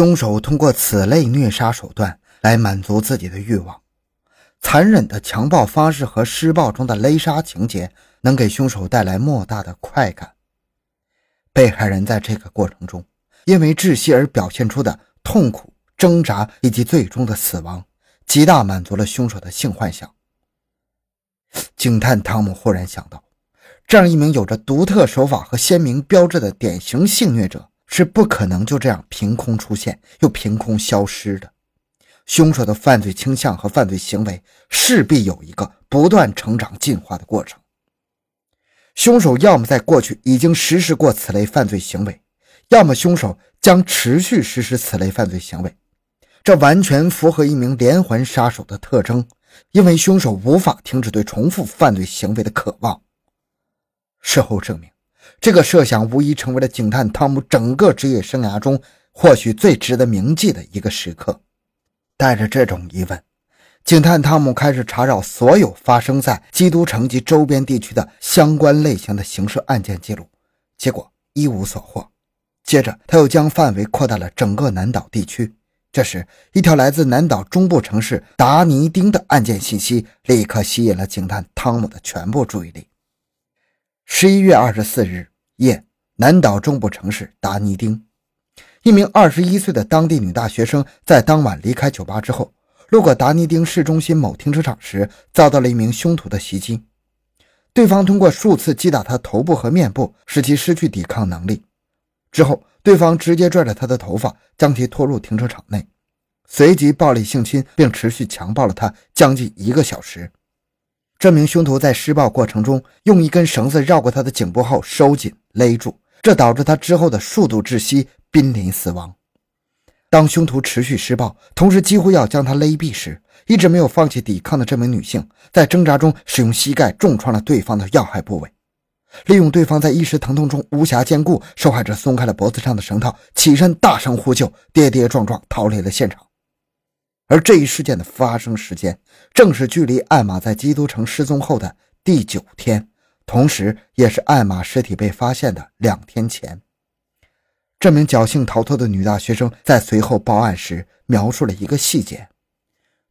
凶手通过此类虐杀手段来满足自己的欲望。残忍的强暴方式和施暴中的勒杀情节能给凶手带来莫大的快感。被害人在这个过程中，因为窒息而表现出的痛苦、挣扎以及最终的死亡，极大满足了凶手的性幻想。警探汤姆忽然想到，这样一名有着独特手法和鲜明标志的典型性虐者是不可能就这样凭空出现又凭空消失的。凶手的犯罪倾向和犯罪行为势必有一个不断成长进化的过程。凶手要么在过去已经实施过此类犯罪行为，要么凶手将持续实施此类犯罪行为。这完全符合一名连环杀手的特征。因为凶手无法停止对重复犯罪行为的渴望。事后证明，这个设想无疑成为了警探汤姆整个职业生涯中或许最值得铭记的一个时刻。带着这种疑问，警探汤姆开始查找所有发生在基督城及周边地区的相关类型的刑事案件记录，结果一无所获。接着，他又将范围扩大了整个南岛地区。这时，一条来自南岛中部城市达尼丁的案件信息立刻吸引了警探汤姆的全部注意力。十一月二十四日夜，南岛中部城市达尼丁，一名二十一岁的当地女大学生在当晚离开酒吧之后，路过达尼丁市中心某停车场时，遭到了一名凶徒的袭击。对方通过数次击打她头部和面部，使其失去抵抗能力。之后，对方直接拽着她的头发，将其拖入停车场内，随即暴力性侵，并持续强暴了她将近一个小时。这名凶徒在施暴过程中，用一根绳子绕过她的颈部后收紧勒住，这导致他之后的数度窒息，濒临死亡。当凶徒持续施暴，同时几乎要将他勒毙时，一直没有放弃抵抗的这名女性，在挣扎中使用膝盖重创了对方的要害部位。利用对方在一时疼痛中无暇兼顾，受害者松开了脖子上的绳套，起身大声呼救，跌跌撞撞逃离了现场。而这一事件的发生时间，正是距离艾玛在基督城失踪后的第九天，同时也是艾玛尸体被发现的两天前。这名侥幸逃脱的女大学生在随后报案时描述了一个细节。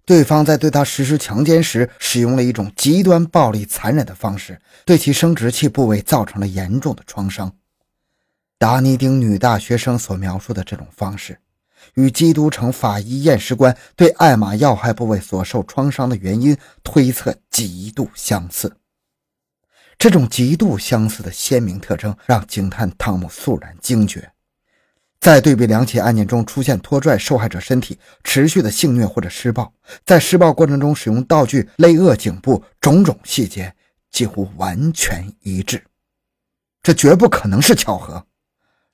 对方在对她实施强奸时，使用了一种极端暴力、残忍的方式，对其生殖器部位造成了严重的创伤。达尼丁女大学生所描述的这种方式，与基督城法医验尸官对艾玛要害部位所受创伤的原因推测极度相似。这种极度相似的鲜明特征，让警探汤姆肃然惊觉。在对比两起案件中出现拖拽受害者身体、持续的性虐或者施暴，在施暴过程中使用道具勒扼颈部，种种细节几乎完全一致。这绝不可能是巧合。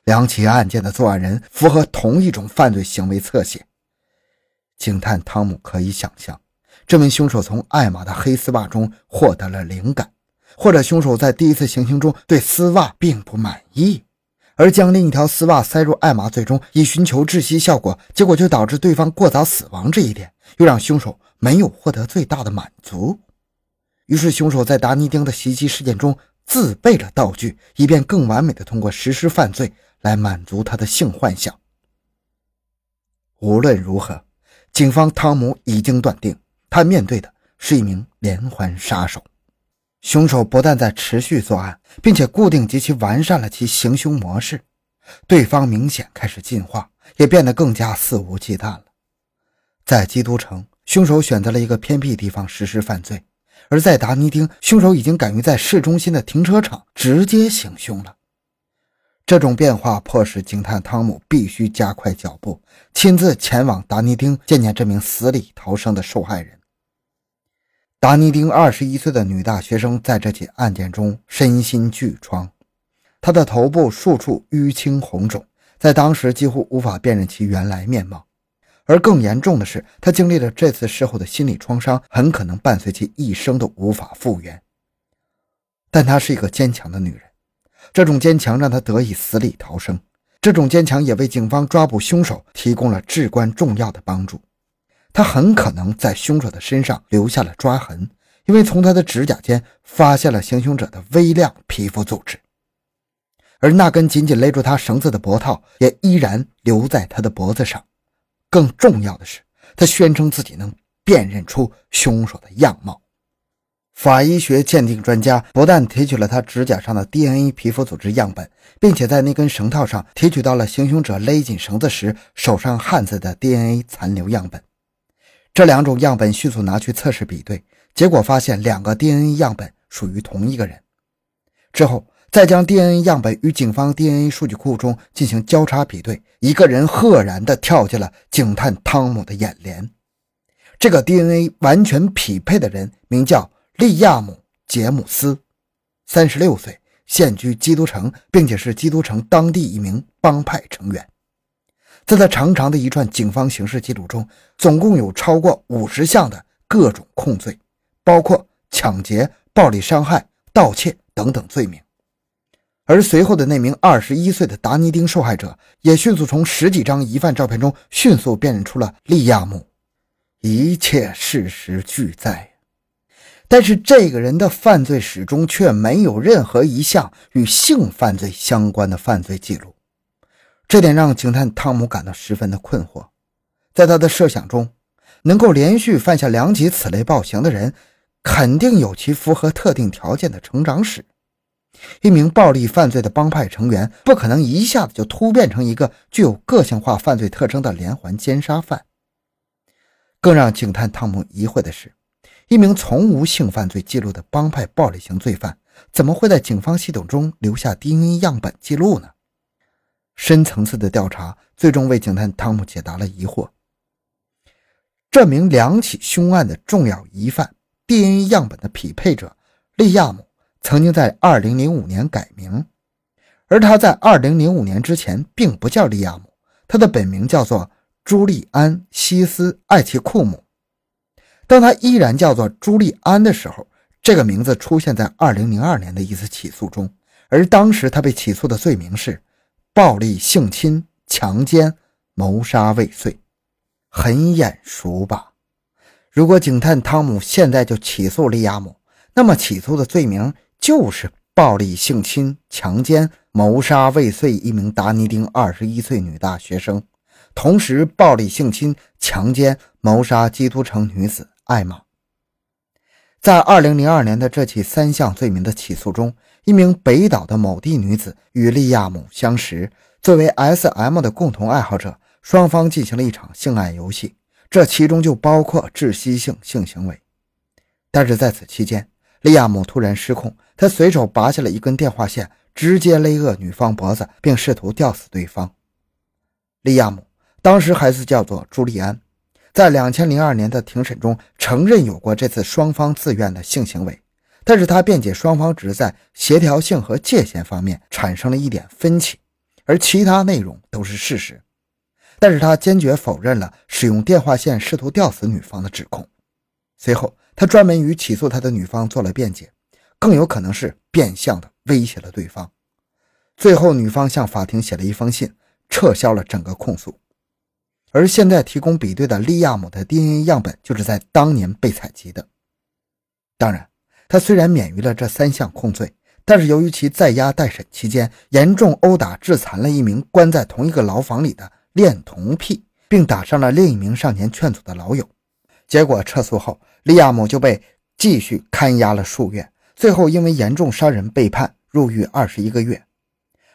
两起案件的作案人符合同一种犯罪行为侧写。警探汤姆可以想象，这名凶手从艾玛的黑丝袜中获得了灵感，或者凶手在第一次行刑中对丝袜并不满意。而将另一条丝袜塞入艾玛嘴中，以寻求窒息效果，结果就导致对方过早死亡。这一点又让凶手没有获得最大的满足。于是，凶手在达尼丁的袭击事件中自备了道具，以便更完美的通过实施犯罪来满足他的性幻想。无论如何，警方汤姆已经断定，他面对的是一名连环杀手。凶手不但在持续作案，并且固定及其完善了其行凶模式。对方明显开始进化，也变得更加肆无忌惮了。在基督城，凶手选择了一个偏僻地方实施犯罪；而在达尼丁，凶手已经敢于在市中心的停车场直接行凶了。这种变化迫使警探汤姆必须加快脚步，亲自前往达尼丁见见这名死里逃生的受害人。达尼丁二十一岁的女大学生在这起案件中身心俱创，她的头部数处淤青红肿，在当时几乎无法辨认其原来面貌。而更严重的是，她经历了这次事后的心理创伤，很可能伴随其一生都无法复原。但她是一个坚强的女人，这种坚强让她得以死里逃生，这种坚强也为警方抓捕凶手提供了至关重要的帮助。他很可能在凶手的身上留下了抓痕，因为从他的指甲间发现了行凶者的微量皮肤组织。而那根紧紧勒住他绳子的脖套也依然留在他的脖子上。更重要的是，他宣称自己能辨认出凶手的样貌。法医学鉴定专家不但提取了他指甲上的 DNA 皮肤组织样本，并且在那根绳套上提取到了行凶者勒紧绳子时手上汗渍的 DNA 残留样本。这两种样本迅速拿去测试比对，结果发现两个 DNA 样本属于同一个人。之后再将 DNA 样本与警方 DNA 数据库中进行交叉比对，一个人赫然地跳进了警探汤姆的眼帘。这个 DNA 完全匹配的人名叫。利亚姆·杰姆斯，三十六岁，现居基督城，并且是基督城当地一名帮派成员。在他长长的一串警方刑事记录中，总共有超过五十项的各种控罪，包括抢劫、暴力伤害、盗窃等等罪名。而随后的那名二十一岁的达尼丁受害者，也迅速从十几张疑犯照片中迅速辨认出了利亚姆。一切事实俱在。但是这个人的犯罪史中却没有任何一项与性犯罪相关的犯罪记录，这点让警探汤姆感到十分的困惑。在他的设想中，能够连续犯下两起此类暴行的人，肯定有其符合特定条件的成长史。一名暴力犯罪的帮派成员不可能一下子就突变成一个具有个性化犯罪特征的连环奸杀犯。更让警探汤姆疑惑的是。一名从无性犯罪记录的帮派暴力型罪犯，怎么会在警方系统中留下 DNA 样本记录呢？深层次的调查最终为警探汤姆解答了疑惑。这名两起凶案的重要疑犯 DNA 样本的匹配者利亚姆，曾经在2005年改名，而他在2005年之前并不叫利亚姆，他的本名叫做朱利安·西斯·艾奇库姆。当他依然叫做朱利安的时候，这个名字出现在2002年的一次起诉中，而当时他被起诉的罪名是暴力性侵、强奸、谋杀未遂，很眼熟吧？如果警探汤姆现在就起诉利亚姆，那么起诉的罪名就是暴力性侵、强奸、谋杀未遂一名达尼丁21岁女大学生，同时暴力性侵、强奸、谋杀基督城女子。艾玛在2002年的这起三项罪名的起诉中，一名北岛的某地女子与利亚姆相识，作为 S.M 的共同爱好者，双方进行了一场性爱游戏，这其中就包括窒息性性行为。但是在此期间，利亚姆突然失控，他随手拔下了一根电话线，直接勒扼女方脖子，并试图吊死对方。利亚姆当时孩子叫做朱利安。在两千零二年的庭审中，承认有过这次双方自愿的性行为，但是他辩解双方只是在协调性和界限方面产生了一点分歧，而其他内容都是事实。但是他坚决否认了使用电话线试图吊死女方的指控。随后，他专门与起诉他的女方做了辩解，更有可能是变相的威胁了对方。最后，女方向法庭写了一封信，撤销了整个控诉。而现在提供比对的利亚姆的 DNA 样本就是在当年被采集的。当然，他虽然免于了这三项控罪，但是由于其在押待审期间严重殴打致残了一名关在同一个牢房里的恋童癖，并打伤了另一名上前劝阻的老友，结果撤诉后，利亚姆就被继续看押了数月，最后因为严重杀人被判入狱二十一个月。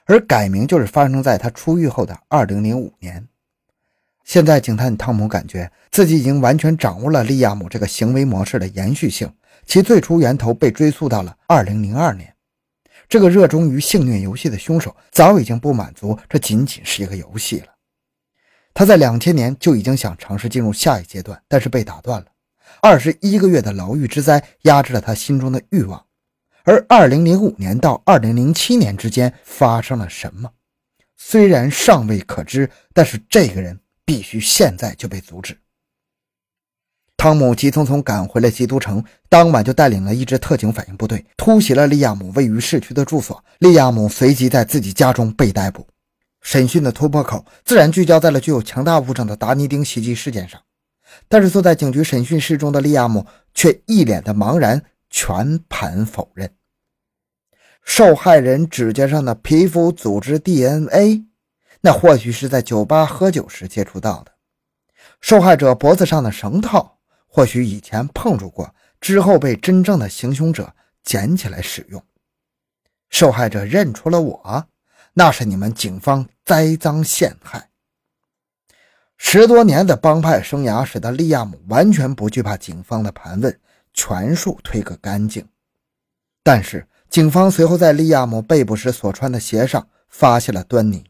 而改名就是发生在他出狱后的二零零五年。现在，警探汤姆感觉自己已经完全掌握了利亚姆这个行为模式的延续性，其最初源头被追溯到了2002年。这个热衷于性虐游戏的凶手早已经不满足这仅仅是一个游戏了。他在2000年就已经想尝试进入下一阶段，但是被打断了。二十一个月的牢狱之灾压制了他心中的欲望。而2005年到2007年之间发生了什么，虽然尚未可知，但是这个人。必须现在就被阻止。汤姆急匆匆赶回了基督城，当晚就带领了一支特警反应部队突袭了利亚姆位于市区的住所。利亚姆随即在自己家中被逮捕。审讯的突破口自然聚焦在了具有强大物证的达尼丁袭击事件上，但是坐在警局审讯室中的利亚姆却一脸的茫然，全盘否认。受害人指甲上的皮肤组织 DNA，那或许是在酒吧喝酒时接触到的。受害者脖子上的绳套，或许以前碰触过，之后被真正的行凶者捡起来使用。受害者认出了我，那是你们警方栽赃陷害。十多年的帮派生涯使得利亚姆完全不惧怕警方的盘问，全数推个干净。但是，警方随后在利亚姆被捕时所穿的鞋上发现了端倪。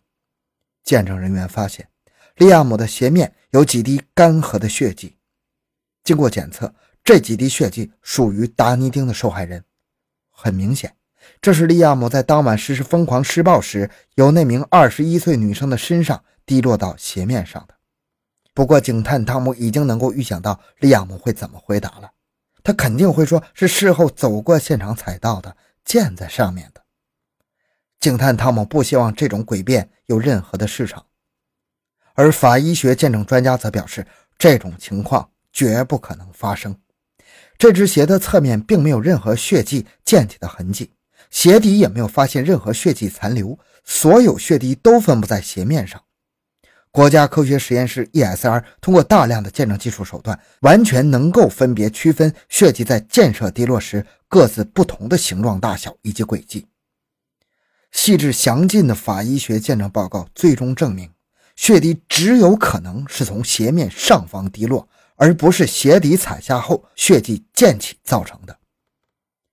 见证人员发现，利亚姆的鞋面有几滴干涸的血迹。经过检测，这几滴血迹属于达尼丁的受害人。很明显，这是利亚姆在当晚实施疯狂施暴时，由那名二十一岁女生的身上滴落到鞋面上的。不过，警探汤姆已经能够预想到利亚姆会怎么回答了。他肯定会说是事后走过现场踩到的，溅在上面的。警探汤姆不希望这种诡辩有任何的市场，而法医学鉴证专家则表示，这种情况绝不可能发生。这只鞋的侧面并没有任何血迹溅起的痕迹，鞋底也没有发现任何血迹残留，所有血滴都分布在鞋面上。国家科学实验室 ESR 通过大量的鉴证技术手段，完全能够分别区分血迹在溅射滴落时各自不同的形状、大小以及轨迹。细致详尽的法医学鉴证报告最终证明，血滴只有可能是从鞋面上方滴落，而不是鞋底踩下后血迹溅起造成的。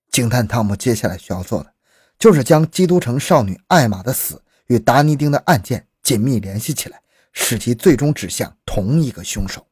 警探汤姆接下来需要做的，就是将基督城少女艾玛的死与达尼丁的案件紧密联系起来。使其最终指向同一个凶手。